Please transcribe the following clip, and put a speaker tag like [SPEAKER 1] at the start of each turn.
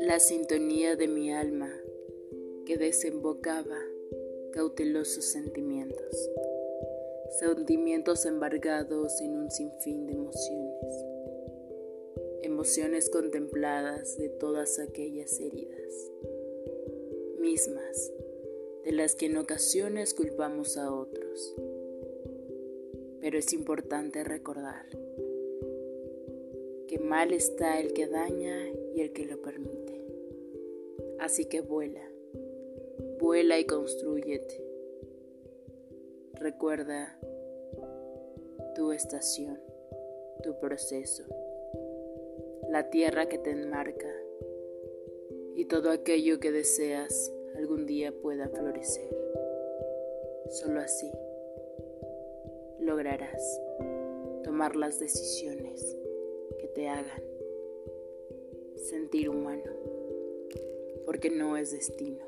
[SPEAKER 1] La sintonía de mi alma que desembocaba cautelosos sentimientos, sentimientos embargados en un sinfín de emociones, emociones contempladas de todas aquellas heridas, mismas de las que en ocasiones culpamos a otros. Pero es importante recordar que mal está el que daña y el que lo permite. Así que vuela, vuela y construyete. Recuerda tu estación, tu proceso, la tierra que te enmarca y todo aquello que deseas algún día pueda florecer. Solo así lograrás tomar las decisiones que te hagan sentir humano, porque no es destino.